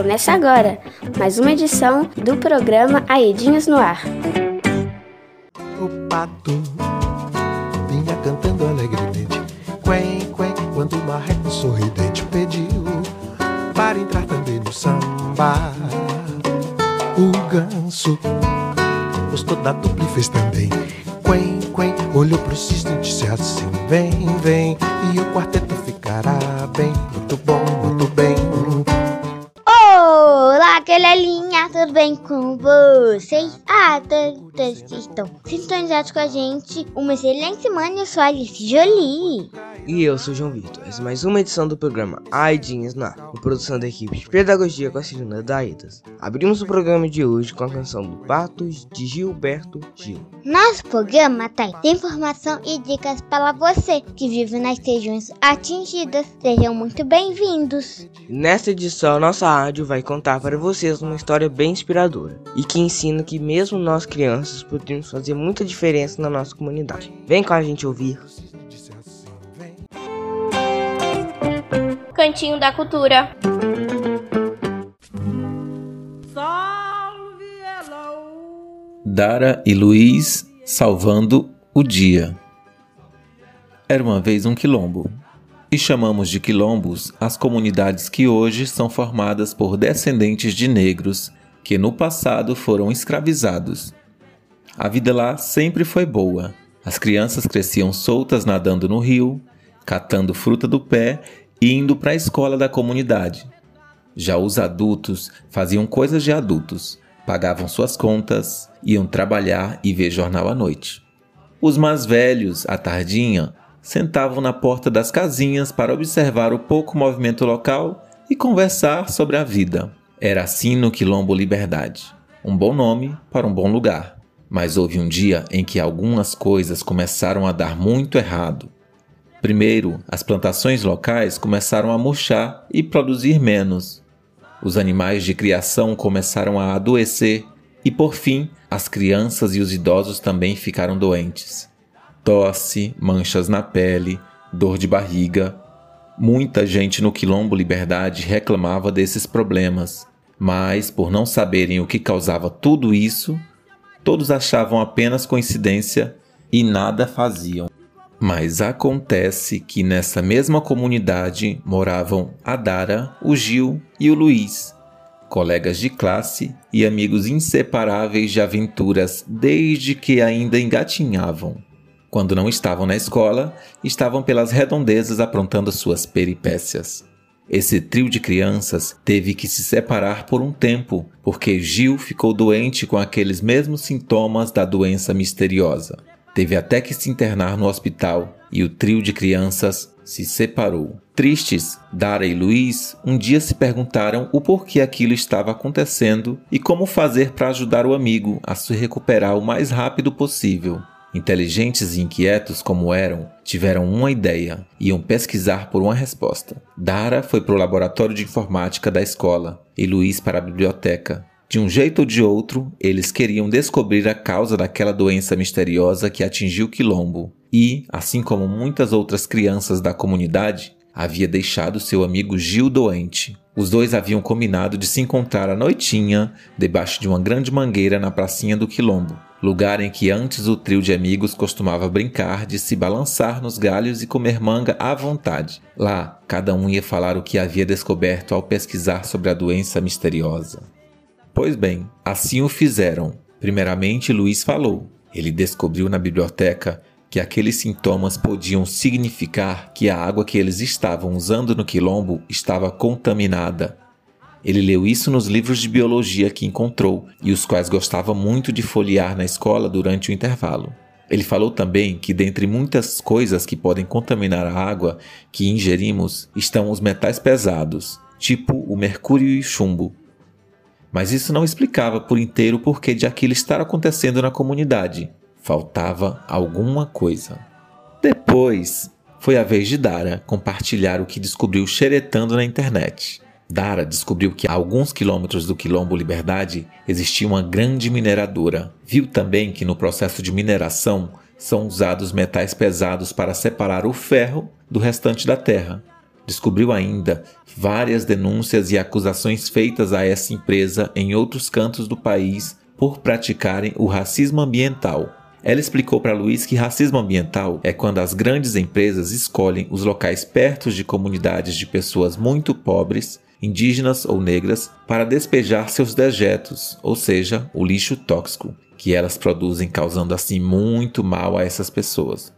Começa agora mais uma edição do programa Aedinhos no Ar. O pato vinha cantando alegremente, quen, quen, quando o marreco sorridente pediu para entrar também no samba. O ganso gostou da dupla e fez também. Quen, quen, olhou pro cisne e disse assim: Vem, vem, e o quarteto ficará bem. Muito bom, sintonizados com a gente. Uma excelente semana, eu sou Alice Jolie. E eu sou João Vitor. Essa é mais uma edição do programa Aidinhas na produção da equipe de Pedagogia com a Cirina Daitas. Abrimos o programa de hoje com a canção do Patos de Gilberto Gil. Nosso programa traz informação e dicas para você que vive nas regiões atingidas. Sejam muito bem-vindos. Nesta edição, nossa rádio vai contar para vocês uma história bem inspiradora e que ensina que mesmo nós crianças podemos fazer muita diferença na nossa comunidade. Vem com a gente ouvir. Cantinho da Cultura. Dara e Luiz salvando o dia. Era uma vez um quilombo, e chamamos de quilombos as comunidades que hoje são formadas por descendentes de negros que no passado foram escravizados. A vida lá sempre foi boa. As crianças cresciam soltas nadando no rio, catando fruta do pé e indo para a escola da comunidade. Já os adultos faziam coisas de adultos, pagavam suas contas, iam trabalhar e ver jornal à noite. Os mais velhos, à tardinha, sentavam na porta das casinhas para observar o pouco movimento local e conversar sobre a vida. Era assim no Quilombo Liberdade. Um bom nome para um bom lugar. Mas houve um dia em que algumas coisas começaram a dar muito errado. Primeiro, as plantações locais começaram a murchar e produzir menos. Os animais de criação começaram a adoecer e, por fim, as crianças e os idosos também ficaram doentes. Tosse, manchas na pele, dor de barriga. Muita gente no Quilombo Liberdade reclamava desses problemas, mas, por não saberem o que causava tudo isso, todos achavam apenas coincidência e nada faziam. Mas acontece que nessa mesma comunidade moravam a Dara, o Gil e o Luiz, colegas de classe e amigos inseparáveis de aventuras desde que ainda engatinhavam. Quando não estavam na escola, estavam pelas redondezas aprontando suas peripécias. Esse trio de crianças teve que se separar por um tempo, porque Gil ficou doente com aqueles mesmos sintomas da doença misteriosa. Teve até que se internar no hospital e o trio de crianças se separou. Tristes, Dara e Luiz um dia se perguntaram o porquê aquilo estava acontecendo e como fazer para ajudar o amigo a se recuperar o mais rápido possível. Inteligentes e inquietos como eram, tiveram uma ideia iam pesquisar por uma resposta. Dara foi para o laboratório de informática da escola e Luiz para a biblioteca. De um jeito ou de outro, eles queriam descobrir a causa daquela doença misteriosa que atingiu Quilombo e, assim como muitas outras crianças da comunidade, havia deixado seu amigo Gil doente. Os dois haviam combinado de se encontrar à noitinha, debaixo de uma grande mangueira na pracinha do Quilombo, lugar em que antes o trio de amigos costumava brincar de se balançar nos galhos e comer manga à vontade. Lá, cada um ia falar o que havia descoberto ao pesquisar sobre a doença misteriosa. Pois bem, assim o fizeram. Primeiramente, Luiz falou. Ele descobriu na biblioteca que aqueles sintomas podiam significar que a água que eles estavam usando no quilombo estava contaminada. Ele leu isso nos livros de biologia que encontrou e os quais gostava muito de folhear na escola durante o intervalo. Ele falou também que, dentre muitas coisas que podem contaminar a água que ingerimos, estão os metais pesados, tipo o mercúrio e o chumbo, mas isso não explicava por inteiro o porquê de aquilo estar acontecendo na comunidade. Faltava alguma coisa. Depois, foi a vez de Dara compartilhar o que descobriu xeretando na internet. Dara descobriu que a alguns quilômetros do Quilombo Liberdade existia uma grande mineradora. Viu também que no processo de mineração são usados metais pesados para separar o ferro do restante da terra. descobriu ainda várias denúncias e acusações feitas a essa empresa em outros cantos do país por praticarem o racismo ambiental. Ela explicou para Luiz que racismo ambiental é quando as grandes empresas escolhem os locais perto de comunidades de pessoas muito pobres, indígenas ou negras, para despejar seus dejetos, ou seja, o lixo tóxico, que elas produzem, causando assim muito mal a essas pessoas.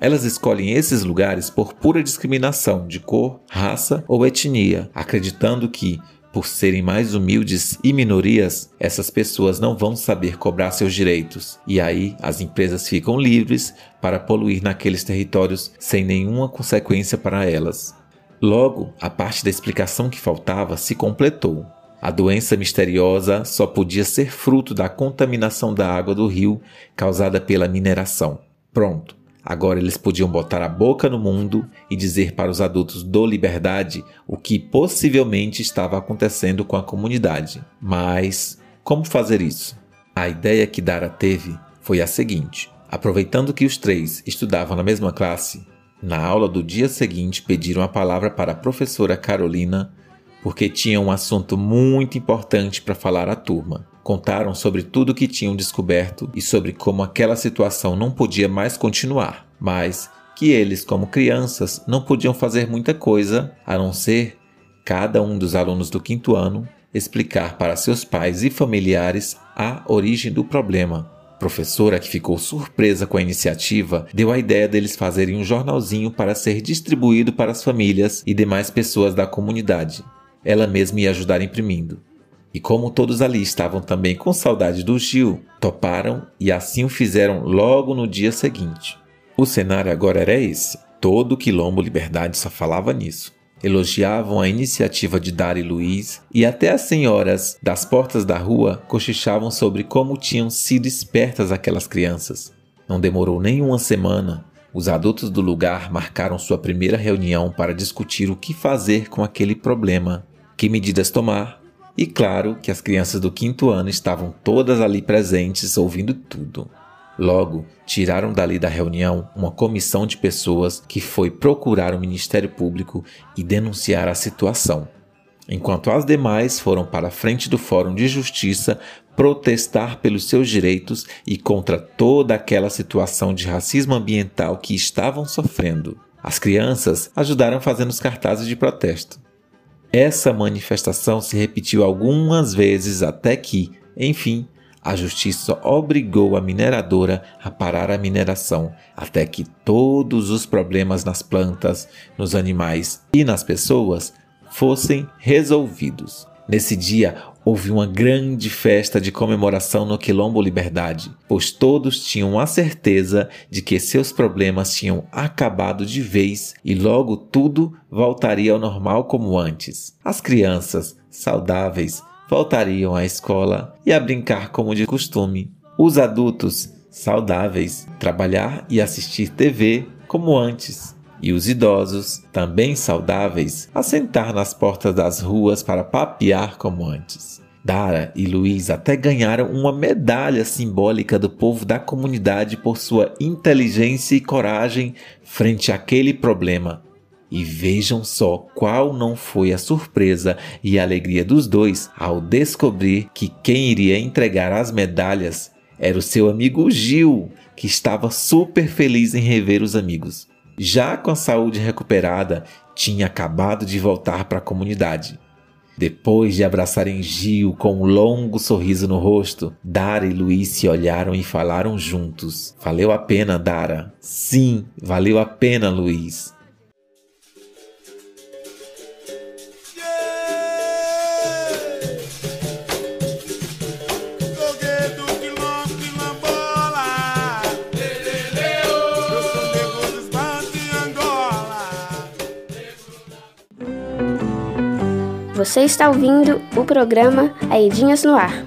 Elas escolhem esses lugares por pura discriminação de cor, raça ou etnia, acreditando que, por serem mais humildes e minorias, essas pessoas não vão saber cobrar seus direitos, e aí as empresas ficam livres para poluir naqueles territórios sem nenhuma consequência para elas. Logo, a parte da explicação que faltava se completou. A doença misteriosa só podia ser fruto da contaminação da água do rio causada pela mineração. Pronto. Agora eles podiam botar a boca no mundo e dizer para os adultos do Liberdade o que possivelmente estava acontecendo com a comunidade. Mas como fazer isso? A ideia que Dara teve foi a seguinte: aproveitando que os três estudavam na mesma classe, na aula do dia seguinte pediram a palavra para a professora Carolina porque tinha um assunto muito importante para falar à turma. Contaram sobre tudo o que tinham descoberto e sobre como aquela situação não podia mais continuar, mas que eles, como crianças, não podiam fazer muita coisa a não ser cada um dos alunos do quinto ano explicar para seus pais e familiares a origem do problema. A professora, que ficou surpresa com a iniciativa, deu a ideia deles fazerem um jornalzinho para ser distribuído para as famílias e demais pessoas da comunidade. Ela mesma ia ajudar imprimindo. E como todos ali estavam também com saudade do Gil, toparam e assim o fizeram logo no dia seguinte. O cenário agora era esse. Todo o Quilombo Liberdade só falava nisso. Elogiavam a iniciativa de Dar e Luiz e até as senhoras das portas da rua cochichavam sobre como tinham sido espertas aquelas crianças. Não demorou nem uma semana. Os adultos do lugar marcaram sua primeira reunião para discutir o que fazer com aquele problema, que medidas tomar e claro que as crianças do quinto ano estavam todas ali presentes ouvindo tudo. Logo, tiraram dali da reunião uma comissão de pessoas que foi procurar o Ministério Público e denunciar a situação, enquanto as demais foram para a frente do Fórum de Justiça protestar pelos seus direitos e contra toda aquela situação de racismo ambiental que estavam sofrendo. As crianças ajudaram fazendo os cartazes de protesto. Essa manifestação se repetiu algumas vezes até que, enfim, a justiça obrigou a mineradora a parar a mineração, até que todos os problemas nas plantas, nos animais e nas pessoas fossem resolvidos. Nesse dia, houve uma grande festa de comemoração no Quilombo Liberdade, pois todos tinham a certeza de que seus problemas tinham acabado de vez e logo tudo voltaria ao normal como antes. As crianças, saudáveis, voltariam à escola e a brincar como de costume. Os adultos, saudáveis, trabalhar e assistir TV como antes e os idosos, também saudáveis, a sentar nas portas das ruas para papear como antes. Dara e Luiz até ganharam uma medalha simbólica do povo da comunidade por sua inteligência e coragem frente àquele problema. E vejam só qual não foi a surpresa e a alegria dos dois ao descobrir que quem iria entregar as medalhas era o seu amigo Gil, que estava super feliz em rever os amigos já com a saúde recuperada, tinha acabado de voltar para a comunidade. Depois de abraçarem Gil com um longo sorriso no rosto, Dara e Luiz se olharam e falaram juntos. Valeu a pena, Dara. Sim, valeu a pena, Luiz. Você está ouvindo o programa Aedinhas no Ar.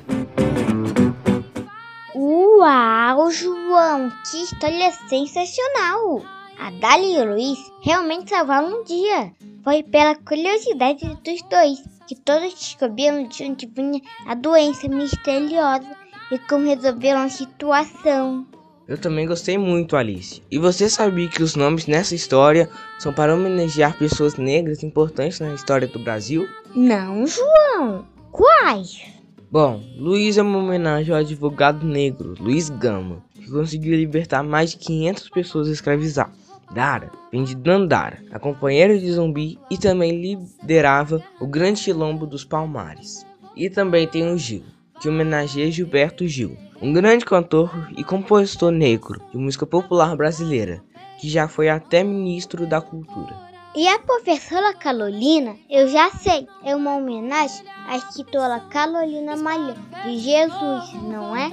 Uau, João, que história sensacional! A Dali e o Luiz realmente salvaram um dia. Foi pela curiosidade dos dois que todos descobriram de onde vinha a doença misteriosa e como resolveram a situação. Eu também gostei muito, Alice. E você sabia que os nomes nessa história são para homenagear pessoas negras importantes na história do Brasil? Não, João. Quais? Bom, Luiz é uma homenagem ao advogado negro Luiz Gama, que conseguiu libertar mais de 500 pessoas escravizadas. Dara vem de Dandara, a companheira de zumbi e também liderava o grande quilombo dos Palmares. E também tem o Gil, que homenageia Gilberto Gil, um grande cantor e compositor negro de música popular brasileira, que já foi até ministro da Cultura. E a professora Carolina, eu já sei, é uma homenagem à escritora Carolina Malha, de Jesus, não é?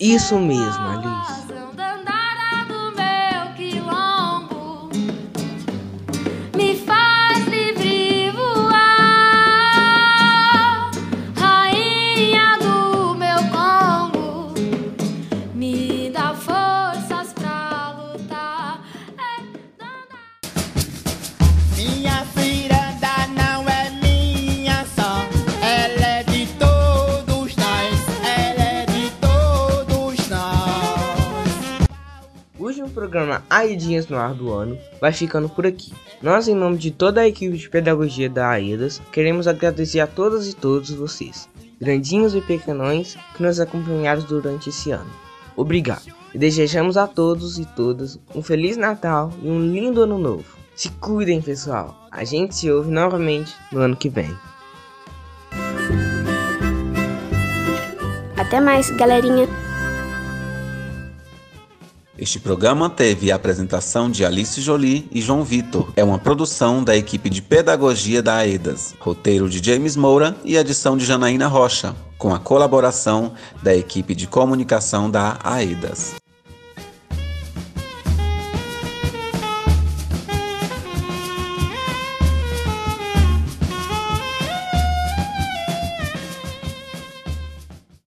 Isso mesmo, Alice. Programa Aidinhas no Ar do ano vai ficando por aqui. Nós, em nome de toda a equipe de pedagogia da AEDAS, queremos agradecer a todas e todos vocês, grandinhos e pequenões, que nos acompanharam durante esse ano. Obrigado. E desejamos a todos e todas um Feliz Natal e um lindo Ano Novo. Se cuidem, pessoal. A gente se ouve novamente no ano que vem. Até mais, galerinha! Este programa teve a apresentação de Alice Jolie e João Vitor. É uma produção da equipe de pedagogia da AEDAS, roteiro de James Moura e edição de Janaína Rocha, com a colaboração da equipe de comunicação da AEDAS.